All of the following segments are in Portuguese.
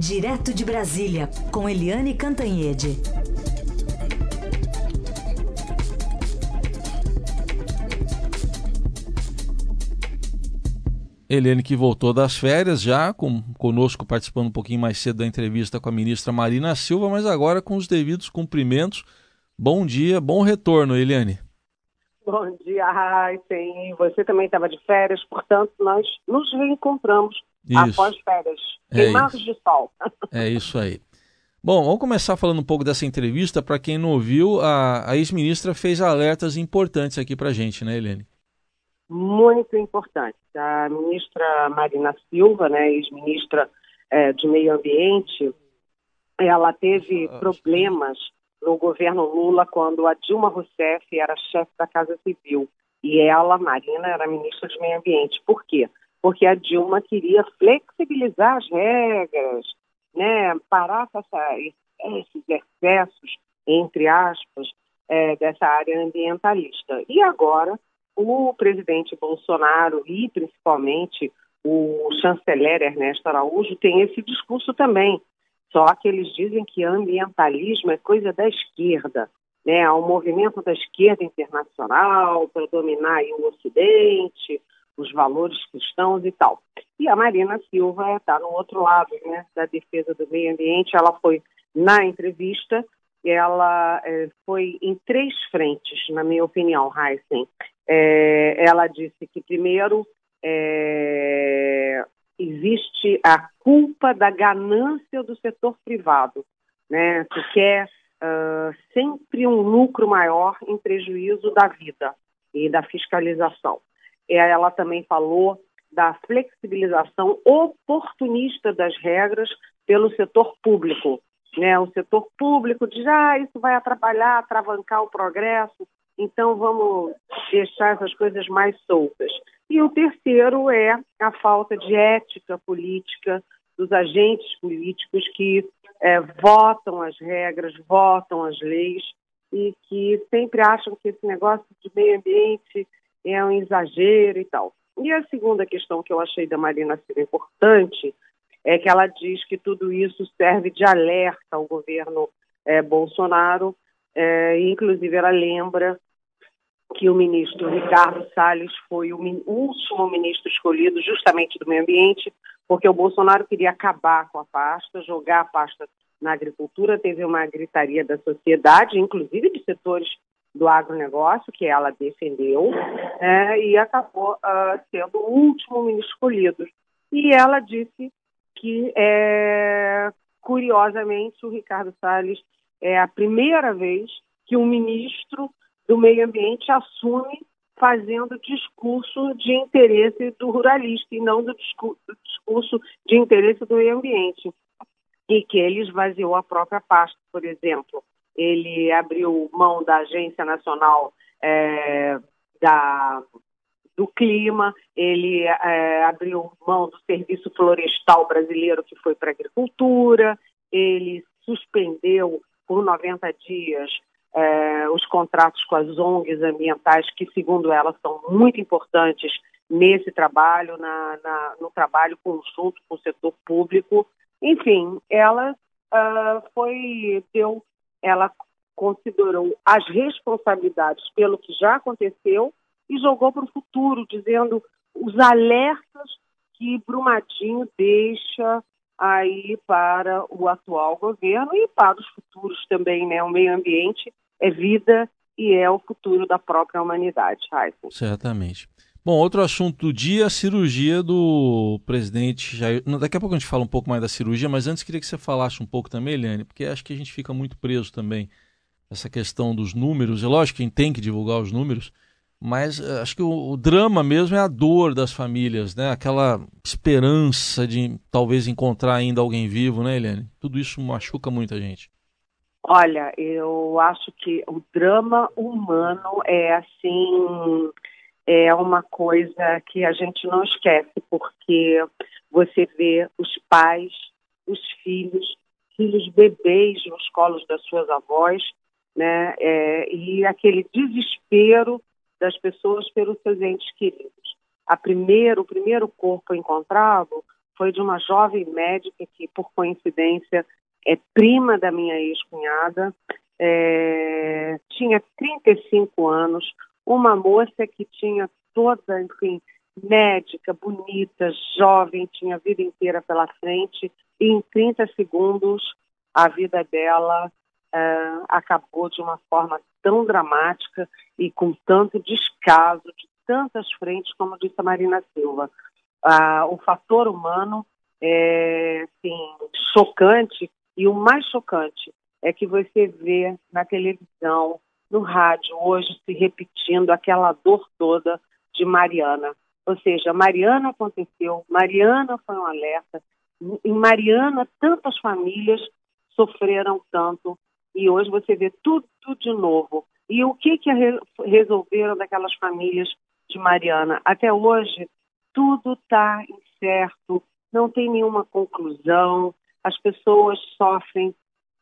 Direto de Brasília, com Eliane Cantanhede. Eliane que voltou das férias já, com, conosco participando um pouquinho mais cedo da entrevista com a ministra Marina Silva, mas agora com os devidos cumprimentos. Bom dia, bom retorno, Eliane. Bom dia, Raíssen. Você também estava de férias, portanto, nós nos reencontramos isso. após férias, é queimados de sol. É isso aí. Bom, vamos começar falando um pouco dessa entrevista. Para quem não ouviu, a, a ex-ministra fez alertas importantes aqui para a gente, né, Eliane? muito importante. A ministra Marina Silva, né, ex-ministra é, de Meio Ambiente, ela teve problemas no governo Lula quando a Dilma Rousseff era chefe da Casa Civil e ela, Marina, era ministra de Meio Ambiente. Por quê? Porque a Dilma queria flexibilizar as regras, né, parar essa, esses excessos, entre aspas, é, dessa área ambientalista. E agora o presidente Bolsonaro e principalmente o chanceler Ernesto Araújo têm esse discurso também. Só que eles dizem que ambientalismo é coisa da esquerda, né? Há um movimento da esquerda internacional para dominar o Ocidente, os valores cristãos e tal. E a Marina Silva está no outro lado, né? Da defesa do meio ambiente. Ela foi na entrevista ela é, foi em três frentes, na minha opinião, Heisen. É, ela disse que, primeiro, é, existe a culpa da ganância do setor privado, né, que quer uh, sempre um lucro maior em prejuízo da vida e da fiscalização. Ela também falou da flexibilização oportunista das regras pelo setor público. Né? O setor público diz, ah, isso vai atrapalhar, atravancar o progresso, então, vamos deixar essas coisas mais soltas. E o terceiro é a falta de ética política dos agentes políticos que é, votam as regras, votam as leis e que sempre acham que esse negócio de meio ambiente é um exagero e tal. E a segunda questão que eu achei da Marina ser importante é que ela diz que tudo isso serve de alerta ao governo é, Bolsonaro, é, inclusive ela lembra que o ministro Ricardo Salles foi o último ministro escolhido justamente do meio ambiente, porque o Bolsonaro queria acabar com a pasta, jogar a pasta na agricultura, teve uma gritaria da sociedade, inclusive de setores do agronegócio, que ela defendeu, é, e acabou uh, sendo o último ministro escolhido. E ela disse que, é, curiosamente, o Ricardo Salles é a primeira vez que um ministro do meio ambiente assume fazendo discurso de interesse do ruralista e não do discurso de interesse do meio ambiente. E que ele esvaziou a própria pasta, por exemplo. Ele abriu mão da Agência Nacional é, da, do Clima, ele é, abriu mão do Serviço Florestal Brasileiro, que foi para a agricultura, ele suspendeu por 90 dias é, os contratos com as ONGs ambientais, que, segundo ela, são muito importantes nesse trabalho, na, na, no trabalho conjunto com o setor público. Enfim, ela uh, foi, deu, ela considerou as responsabilidades pelo que já aconteceu e jogou para o futuro, dizendo os alertas que Brumadinho deixa aí para o atual governo e para os futuros também, né? O meio ambiente é vida e é o futuro da própria humanidade, Raíssa. Certamente. Bom, outro assunto do dia, a cirurgia do presidente Jair. Daqui a pouco a gente fala um pouco mais da cirurgia, mas antes queria que você falasse um pouco também, Eliane, porque acho que a gente fica muito preso também essa questão dos números. É lógico que a gente tem que divulgar os números, mas eh, acho que o, o, drama mesmo é a dor das famílias, né? Aquela esperança de talvez encontrar ainda alguém vivo, né, Eliane? Tudo isso machuca muita gente. Olha, eu acho que o drama humano é assim, é uma coisa que a gente não esquece, porque você vê os pais, os filhos, filhos bebês nos colos das suas avós, né? É, e aquele desespero das pessoas pelos seus entes queridos. A primeiro, o primeiro corpo encontrado foi de uma jovem médica que, por coincidência, é prima da minha ex-cunhada, é, tinha 35 anos, uma moça que tinha toda, enfim, médica, bonita, jovem, tinha a vida inteira pela frente, e em 30 segundos a vida dela é, acabou de uma forma tão dramática e com tanto descaso de tantas frentes, como disse a Marina Silva. Ah, o fator humano é assim, chocante, e o mais chocante é que você vê na televisão, no rádio, hoje se repetindo aquela dor toda de Mariana. Ou seja, Mariana aconteceu, Mariana foi um alerta, em Mariana tantas famílias sofreram tanto e hoje você vê tudo, tudo de novo. E o que, que resolveram daquelas famílias de Mariana? Até hoje, tudo está incerto, não tem nenhuma conclusão, as pessoas sofrem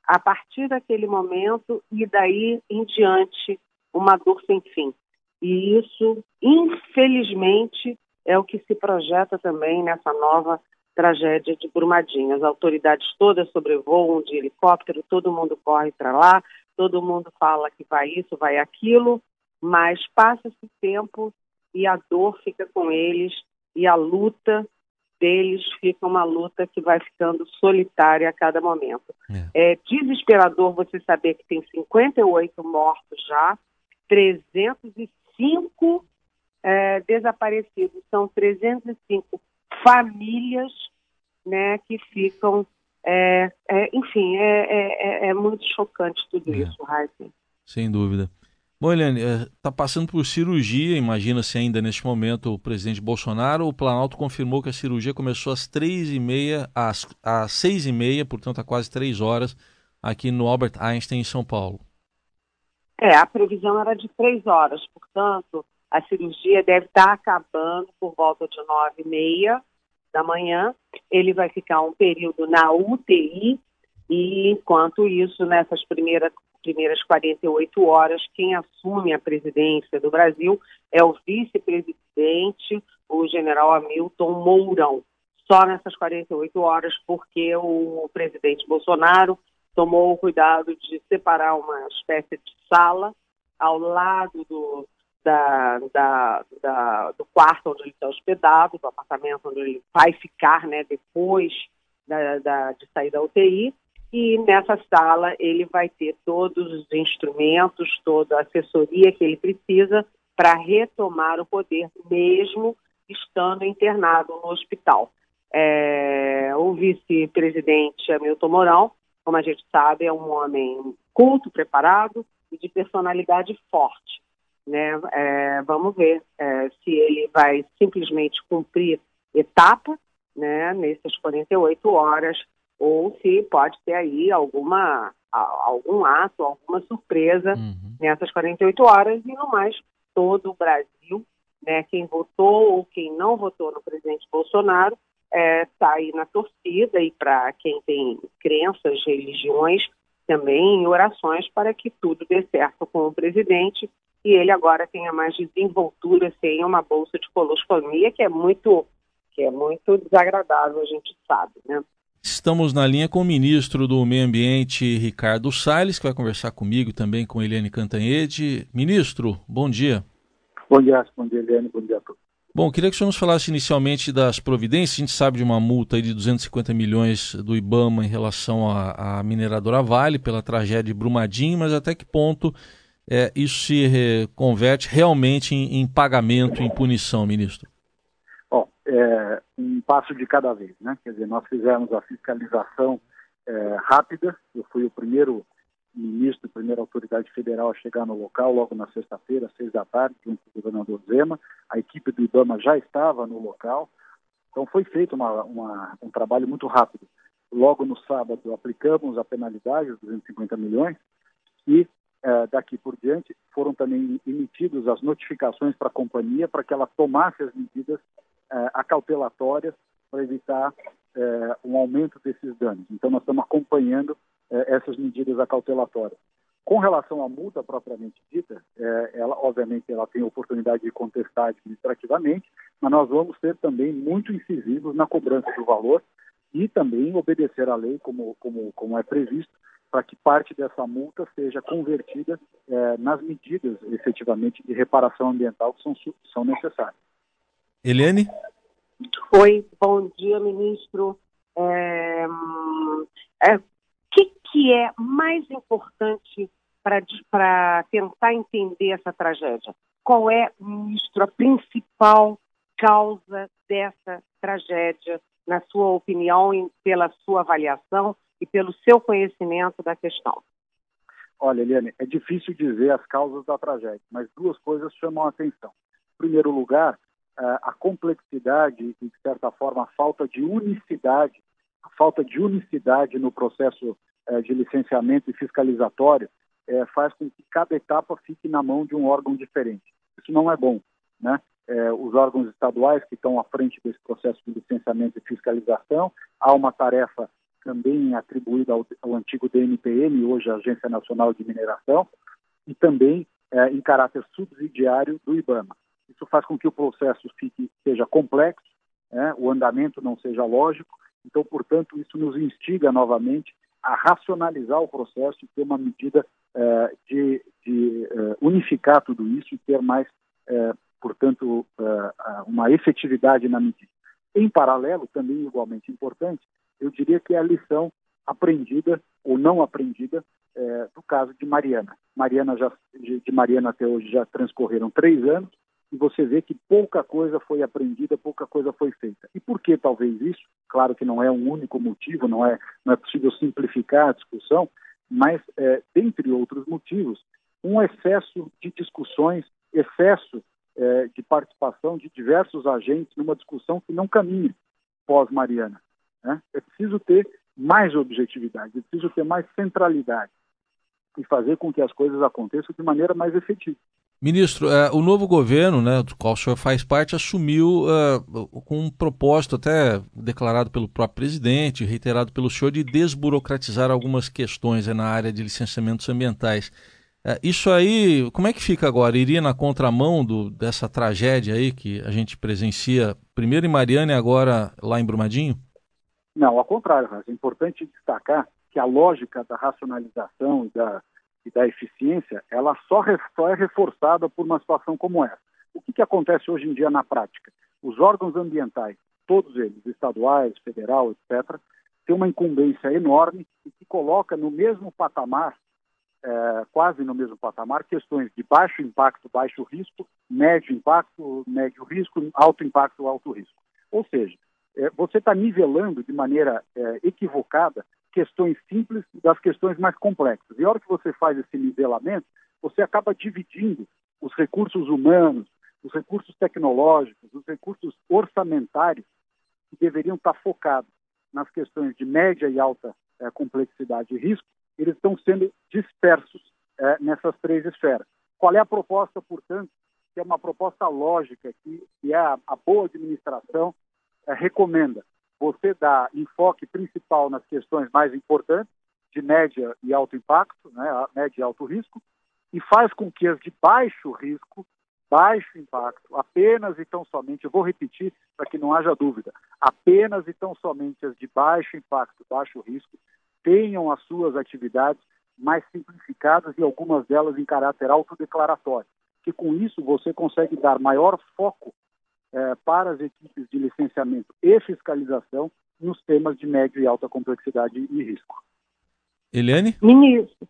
a partir daquele momento e daí em diante uma dor sem fim. E isso, infelizmente, é o que se projeta também nessa nova tragédia de Brumadinho. As autoridades todas sobrevoam de helicóptero, todo mundo corre para lá, todo mundo fala que vai isso, vai aquilo, mas passa-se tempo e a dor fica com eles e a luta deles fica uma luta que vai ficando solitária a cada momento. É, é desesperador você saber que tem 58 mortos já, 305 é, desaparecidos. São 305 famílias né, que ficam. É, é, enfim, é, é, é, muito chocante tudo isso, Heisen. Sem dúvida. Bom, Eliane, está passando por cirurgia, imagina-se ainda neste momento o presidente Bolsonaro. O Planalto confirmou que a cirurgia começou às três e meia, às, às seis e meia, portanto há quase três horas, aqui no Albert Einstein, em São Paulo. É, a previsão era de três horas, portanto, a cirurgia deve estar acabando por volta de nove e meia da manhã. Ele vai ficar um período na UTI e, enquanto isso, nessas primeiras, primeiras 48 horas, quem assume a presidência do Brasil é o vice-presidente, o general Hamilton Mourão. Só nessas 48 horas, porque o presidente Bolsonaro tomou o cuidado de separar uma espécie de sala ao lado do, da, da, da, do quarto onde ele está hospedado, do apartamento onde ele vai ficar né, depois de sair da UTI. E nessa sala ele vai ter todos os instrumentos, toda a assessoria que ele precisa para retomar o poder, mesmo estando internado no hospital. É, o vice-presidente Hamilton Mourão, como a gente sabe, é um homem culto, preparado e de personalidade forte. Né? É, vamos ver é, se ele vai simplesmente cumprir etapa né, nessas 48 horas ou se pode ter aí alguma algum ato, alguma surpresa uhum. nessas 48 horas e no mais todo o Brasil, né, quem votou ou quem não votou no presidente Bolsonaro está é, tá aí na torcida e para quem tem crenças, religiões também em orações para que tudo dê certo com o presidente e ele agora tenha mais desenvoltura sem uma bolsa de colostomia, que é muito, que é muito desagradável, a gente sabe, né? Estamos na linha com o ministro do Meio Ambiente, Ricardo Salles, que vai conversar comigo também com Eliane Cantanhede. Ministro, bom dia. Bom dia, bom dia, Eliane, bom dia a todos. Bom, queria que o senhor nos falasse inicialmente das providências. A gente sabe de uma multa de 250 milhões do IBAMA em relação à, à mineradora Vale pela tragédia de Brumadinho, mas até que ponto é, isso se re, converte realmente em, em, pagamento, em punição, ministro? É, um passo de cada vez, né? Quer dizer, nós fizemos a fiscalização é, rápida. Eu fui o primeiro ministro, a primeira autoridade federal a chegar no local logo na sexta-feira, às seis da tarde, junto com o governador Zema. A equipe do IBAMA já estava no local. Então foi feito uma, uma, um trabalho muito rápido. Logo no sábado aplicamos a penalidade, os 250 milhões, e é, daqui por diante, foram também emitidas as notificações para a companhia para que ela tomasse as medidas é, acautelatórias para evitar é, um aumento desses danos. Então, nós estamos acompanhando essas medidas acautelatórias. Com relação à multa propriamente dita, ela obviamente ela tem oportunidade de contestar administrativamente, mas nós vamos ser também muito incisivos na cobrança do valor e também obedecer à lei como, como, como é previsto, para que parte dessa multa seja convertida nas medidas efetivamente de reparação ambiental que são, são necessárias. Eliane? Oi, bom dia, ministro. É, é, o que, que é mais importante para tentar entender essa tragédia? Qual é, ministro, a principal causa dessa tragédia, na sua opinião e pela sua avaliação e pelo seu conhecimento da questão? Olha, Eliane, é difícil dizer as causas da tragédia, mas duas coisas chamam a atenção. Em primeiro lugar, a complexidade e, de certa forma, a falta de unicidade, a falta de unicidade no processo eh, de licenciamento e fiscalizatório eh, faz com que cada etapa fique na mão de um órgão diferente. Isso não é bom, né? Eh, os órgãos estaduais que estão à frente desse processo de licenciamento e fiscalização, há uma tarefa também atribuída ao, ao antigo DNPM, hoje Agência Nacional de Mineração, e também em caráter subsidiário do IBAMA. Isso faz com que o processo fique, seja complexo, né? o andamento não seja lógico. Então, portanto, isso nos instiga novamente a racionalizar o processo e ter uma medida eh, de, de eh, unificar tudo isso e ter mais, eh, portanto, uma efetividade na medida. Em paralelo, também igualmente importante, eu diria que é a lição aprendida ou não aprendida do caso de Mariana. Mariana já, de Mariana até hoje já transcorreram três anos, e você vê que pouca coisa foi aprendida, pouca coisa foi feita. E por que talvez isso? Claro que não é um único motivo, não é, não é possível simplificar a discussão, mas, é, dentre outros motivos, um excesso de discussões, excesso é, de participação de diversos agentes numa discussão que não caminha pós-Mariana. Né? É preciso ter mais objetividade, é preciso ter mais centralidade e fazer com que as coisas aconteçam de maneira mais efetiva. Ministro, uh, o novo governo, né, do qual o senhor faz parte, assumiu uh, com um propósito até declarado pelo próprio presidente, reiterado pelo senhor, de desburocratizar algumas questões na área de licenciamentos ambientais. Uh, isso aí, como é que fica agora? Iria na contramão do, dessa tragédia aí que a gente presencia, primeiro em Mariana e agora lá em Brumadinho? Não, ao contrário, é importante destacar que a lógica da racionalização e da e da eficiência, ela só, é reforçada por uma situação como essa. O que, que acontece hoje em dia na prática? Os órgãos ambientais, todos eles, estaduais, federal, etc., têm uma incumbência enorme e que coloca no mesmo patamar, é, quase no mesmo patamar, questões de baixo impacto, baixo risco, médio impacto, médio risco, alto impacto, alto risco. Ou seja, é, você está nivelando de maneira é, equivocada questões simples das questões mais complexas. E a hora que você faz esse nivelamento, você acaba dividindo os recursos humanos, os recursos tecnológicos, os recursos orçamentários que deveriam estar focados nas questões de média e alta é, complexidade e risco, eles estão sendo dispersos é, nessas três esferas. Qual é a proposta, portanto, que é uma proposta lógica, que, que a, a boa administração é, recomenda? Você dá enfoque principal nas questões mais importantes, de média e alto impacto, né, média e alto risco, e faz com que as de baixo risco, baixo impacto, apenas e tão somente, eu vou repetir para que não haja dúvida, apenas e tão somente as de baixo impacto, baixo risco, tenham as suas atividades mais simplificadas e algumas delas em caráter autodeclaratório, que com isso você consegue dar maior foco é, para as equipes de licenciamento e fiscalização nos temas de médio e alta complexidade e risco. Eliane? Ministro,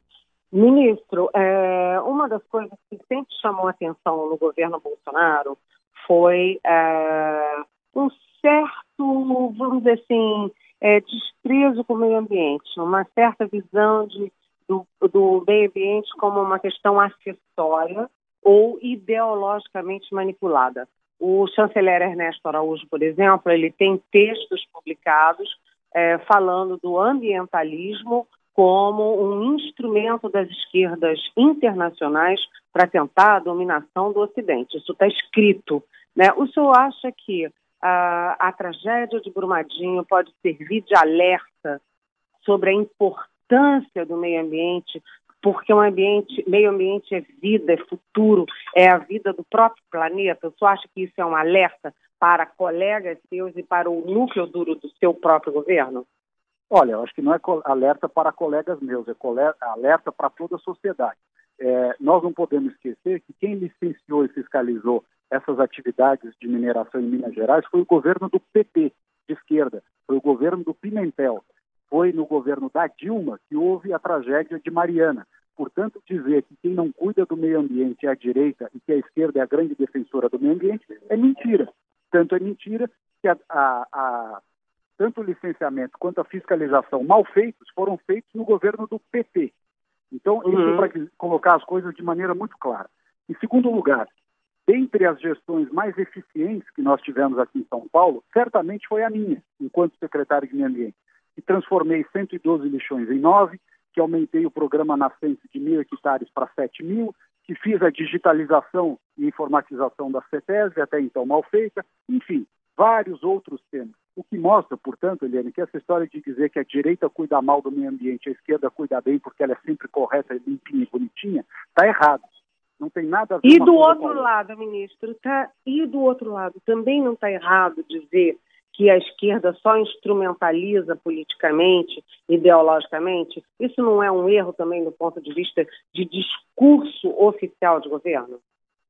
ministro é, uma das coisas que sempre chamou atenção no governo Bolsonaro foi é, um certo, vamos dizer assim, é, desprezo com o meio ambiente, uma certa visão de, do, do meio ambiente como uma questão acessória ou ideologicamente manipulada. O chanceler Ernesto Araújo, por exemplo, ele tem textos publicados é, falando do ambientalismo como um instrumento das esquerdas internacionais para tentar a dominação do Ocidente. Isso está escrito. Né? O senhor acha que a, a tragédia de Brumadinho pode servir de alerta sobre a importância do meio ambiente porque o ambiente, meio ambiente é vida, é futuro, é a vida do próprio planeta. Você acha que isso é um alerta para colegas seus e para o núcleo duro do seu próprio governo? Olha, eu acho que não é alerta para colegas meus, é alerta para toda a sociedade. É, nós não podemos esquecer que quem licenciou e fiscalizou essas atividades de mineração em Minas Gerais foi o governo do PT, de esquerda, foi o governo do Pimentel, foi no governo da Dilma que houve a tragédia de Mariana. Portanto, dizer que quem não cuida do meio ambiente é a direita e que a esquerda é a grande defensora do meio ambiente é mentira. Tanto é mentira que a, a, a, tanto o licenciamento quanto a fiscalização mal feitos foram feitos no governo do PT. Então, uhum. isso para colocar as coisas de maneira muito clara. Em segundo lugar, dentre as gestões mais eficientes que nós tivemos aqui em São Paulo, certamente foi a minha, enquanto secretário de Meio Ambiente, que transformei 112 lixões em 9, que aumentei o programa nascente de mil hectares para 7 mil, que fiz a digitalização e informatização da CETESB, até então mal feita, enfim, vários outros temas. O que mostra, portanto, Eliane, que essa história de dizer que a direita cuida mal do meio ambiente, a esquerda cuida bem porque ela é sempre correta, limpinha e bonitinha, está errado. Não tem nada a ver E do outro lado, ministro, tá? E do outro lado, também não está errado dizer que a esquerda só instrumentaliza politicamente, ideologicamente, isso não é um erro também do ponto de vista de discurso oficial de governo?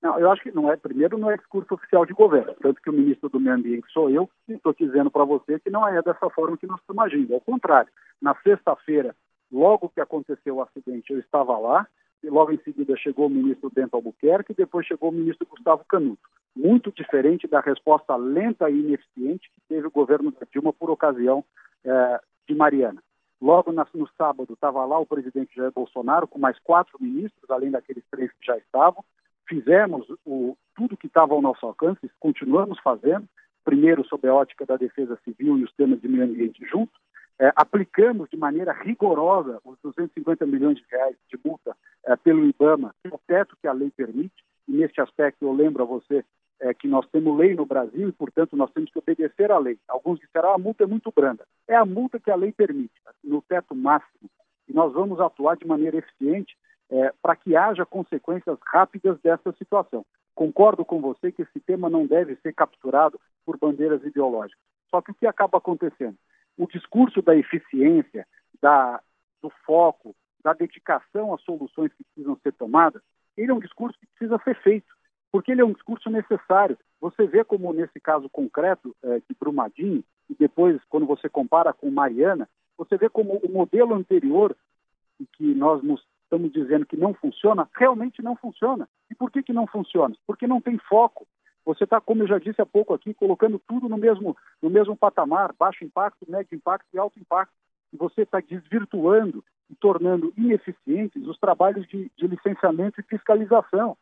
Não, eu acho que não é. Primeiro, não é discurso oficial de governo. Tanto que o ministro do Meio Ambiente sou eu, e estou dizendo para você que não é dessa forma que nós estamos agindo. Ao contrário, na sexta-feira, logo que aconteceu o acidente, eu estava lá, e logo em seguida chegou o ministro Bento Albuquerque e depois chegou o ministro Gustavo Canuto. Muito diferente da resposta lenta e ineficiente que teve o governo da Dilma por ocasião eh, de Mariana. Logo na, no sábado estava lá o presidente Jair Bolsonaro com mais quatro ministros, além daqueles três que já estavam. Fizemos o, tudo que estava ao nosso alcance, continuamos fazendo, primeiro sob a ótica da defesa civil e os temas de meio ambiente juntos, é, aplicamos de maneira rigorosa os 250 milhões de reais de multa é, pelo IBAMA, o teto que a lei permite, e neste aspecto eu lembro a você é, que nós temos lei no Brasil e, portanto, nós temos que obedecer à lei. Alguns disseram, ah, a multa é muito branda. É a multa que a lei permite, no teto máximo. E nós vamos atuar de maneira eficiente é, para que haja consequências rápidas dessa situação. Concordo com você que esse tema não deve ser capturado por bandeiras ideológicas. Só que o que acaba acontecendo? o discurso da eficiência, da, do foco, da dedicação às soluções que precisam ser tomadas, ele é um discurso que precisa ser feito, porque ele é um discurso necessário. Você vê como nesse caso concreto é, de Brumadinho, e depois quando você compara com Mariana, você vê como o modelo anterior, que nós nos estamos dizendo que não funciona, realmente não funciona. E por que, que não funciona? Porque não tem foco. Você está, como eu já disse há pouco aqui, colocando tudo no mesmo, no mesmo patamar, baixo impacto, médio impacto e alto impacto. E você está desvirtuando e tornando ineficientes os trabalhos de, de licenciamento e fiscalização.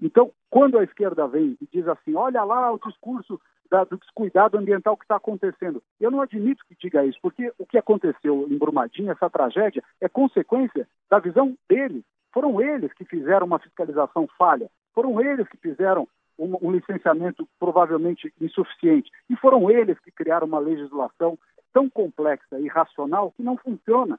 Então, quando a esquerda vem e diz assim, olha lá o discurso da, do descuidado ambiental que está acontecendo, eu não admito que diga isso, porque o que aconteceu em Brumadinho, essa tragédia, é consequência da visão deles. Foram eles que fizeram uma fiscalização falha, foram eles que fizeram um, um licenciamento provavelmente insuficiente. E foram eles que criaram uma legislação tão complexa e racional que não funciona.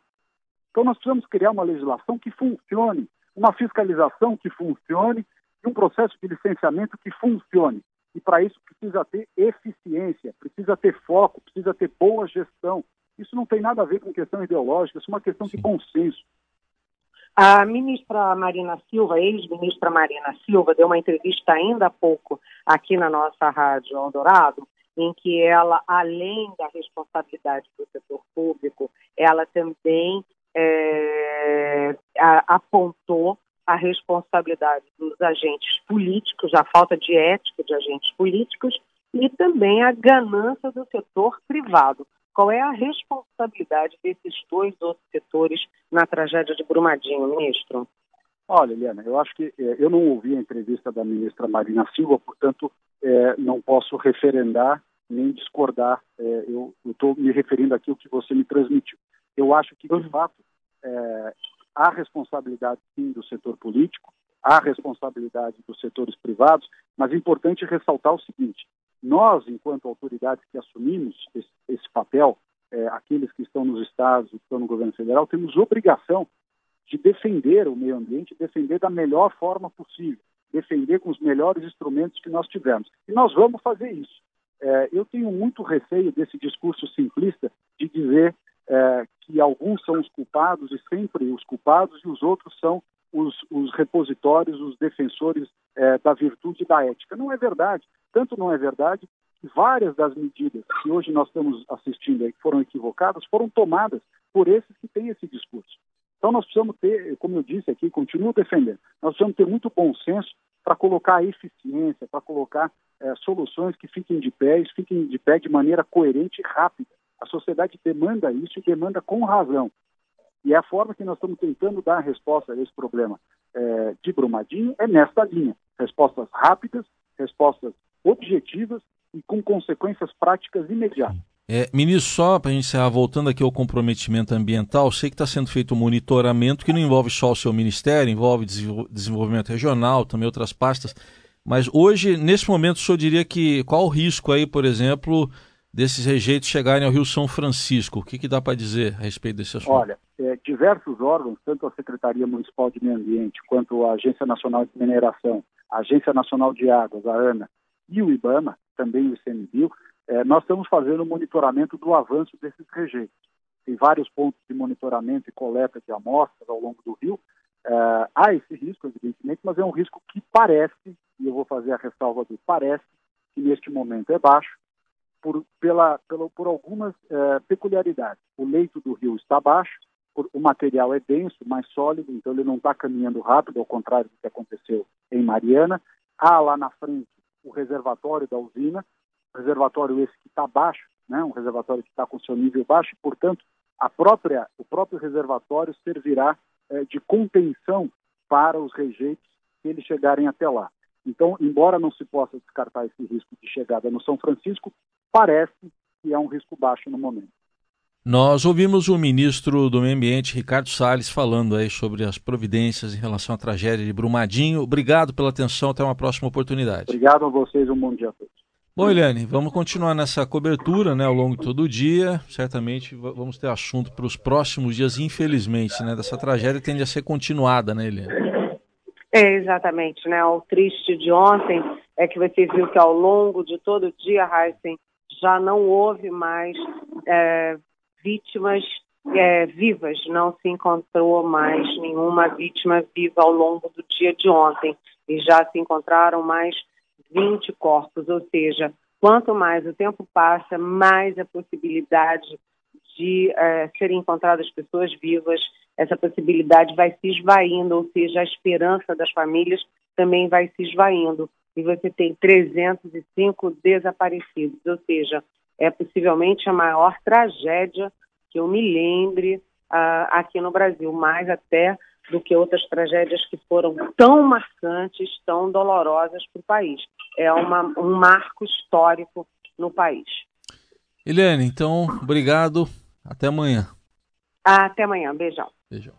Então nós precisamos criar uma legislação que funcione, uma fiscalização que funcione e um processo de licenciamento que funcione. E para isso precisa ter eficiência, precisa ter foco, precisa ter boa gestão. Isso não tem nada a ver com questão ideológica, isso é uma questão de bom senso. A ministra Marina Silva, ex-ministra Marina Silva, deu uma entrevista ainda há pouco aqui na nossa Rádio Eldorado, em que ela, além da responsabilidade do setor público, ela também é, a, apontou a responsabilidade dos agentes políticos, a falta de ética de agentes políticos e também a ganância do setor privado. Qual é a responsabilidade desses dois outros setores na tragédia de Brumadinho, ministro? Olha, Eliana, eu acho que eh, eu não ouvi a entrevista da ministra Marina Silva, portanto, eh, não posso referendar nem discordar. Eh, eu estou me referindo aqui ao que você me transmitiu. Eu acho que, de uhum. fato, há responsabilidade, sim, do setor político, há responsabilidade dos setores privados, mas é importante ressaltar o seguinte: nós, enquanto autoridades que assumimos esse, esse papel, é, aqueles que estão nos estados, que estão no governo federal, temos obrigação de defender o meio ambiente, defender da melhor forma possível, defender com os melhores instrumentos que nós tivemos. E nós vamos fazer isso. É, eu tenho muito receio desse discurso simplista de dizer é, que alguns são os culpados e sempre os culpados e os outros são os, os repositórios, os defensores é, da virtude e da ética. Não é verdade. Tanto não é verdade que várias das medidas que hoje nós estamos assistindo e que foram equivocadas foram tomadas por esses que têm esse discurso. Então nós precisamos ter, como eu disse aqui, continuo defendendo, nós precisamos ter muito bom senso para colocar eficiência, para colocar é, soluções que fiquem de pé, fiquem de pé de maneira coerente e rápida. A sociedade demanda isso e demanda com razão. E é a forma que nós estamos tentando dar a resposta a esse problema é, de Brumadinho é nesta linha. Respostas rápidas, respostas objetivas e com consequências práticas imediatas. É, ministro, só para a gente encerrar, voltando aqui ao comprometimento ambiental, sei que está sendo feito um monitoramento que não envolve só o seu ministério, envolve desenvolvimento regional, também outras pastas. Mas hoje, nesse momento, o senhor diria que qual o risco aí, por exemplo, desses rejeitos chegarem ao Rio São Francisco? O que, que dá para dizer a respeito desse assunto? Olha, é, diversos órgãos, tanto a Secretaria Municipal de Meio Ambiente, quanto a Agência Nacional de Mineração, a Agência Nacional de Águas, a ANA, e o IBAMA, também o ICMBio, é, nós estamos fazendo o monitoramento do avanço desses rejeitos. Tem vários pontos de monitoramento e coleta de amostras ao longo do rio. É, há esse risco, evidentemente, mas é um risco que parece, e eu vou fazer a ressalva do parece, que neste momento é baixo, por, pela, pela, por algumas é, peculiaridades. O leito do rio está baixo, por, o material é denso, mais sólido, então ele não está caminhando rápido, ao contrário do que aconteceu em Mariana. Há lá na frente o reservatório da usina, reservatório esse que está baixo, né, um reservatório que está com seu nível baixo, e, portanto, a própria, o próprio reservatório servirá é, de contenção para os rejeitos se eles chegarem até lá. Então, embora não se possa descartar esse risco de chegada no São Francisco, parece que é um risco baixo no momento. Nós ouvimos o ministro do Meio Ambiente, Ricardo Salles, falando aí sobre as providências em relação à tragédia de Brumadinho. Obrigado pela atenção, até uma próxima oportunidade. Obrigado a vocês, um bom dia a todos. Bom, Eliane, vamos continuar nessa cobertura né, ao longo de todo o dia. Certamente vamos ter assunto para os próximos dias, infelizmente, né? Dessa tragédia tende a ser continuada, né, Eliane? É, exatamente, né? O triste de ontem é que você viu que ao longo de todo o dia, Heisen, já não houve mais é, vítimas é, vivas, não se encontrou mais nenhuma vítima viva ao longo do dia de ontem. E já se encontraram mais 20 corpos, ou seja, quanto mais o tempo passa, mais a possibilidade de é, serem encontradas pessoas vivas, essa possibilidade vai se esvaindo, ou seja, a esperança das famílias também vai se esvaindo. E você tem 305 desaparecidos, ou seja, é possivelmente a maior tragédia que eu me lembre uh, aqui no Brasil, mais até do que outras tragédias que foram tão marcantes, tão dolorosas para o país. É uma, um marco histórico no país. Eliane, então, obrigado. Até amanhã. Até amanhã. Beijão. Beijão.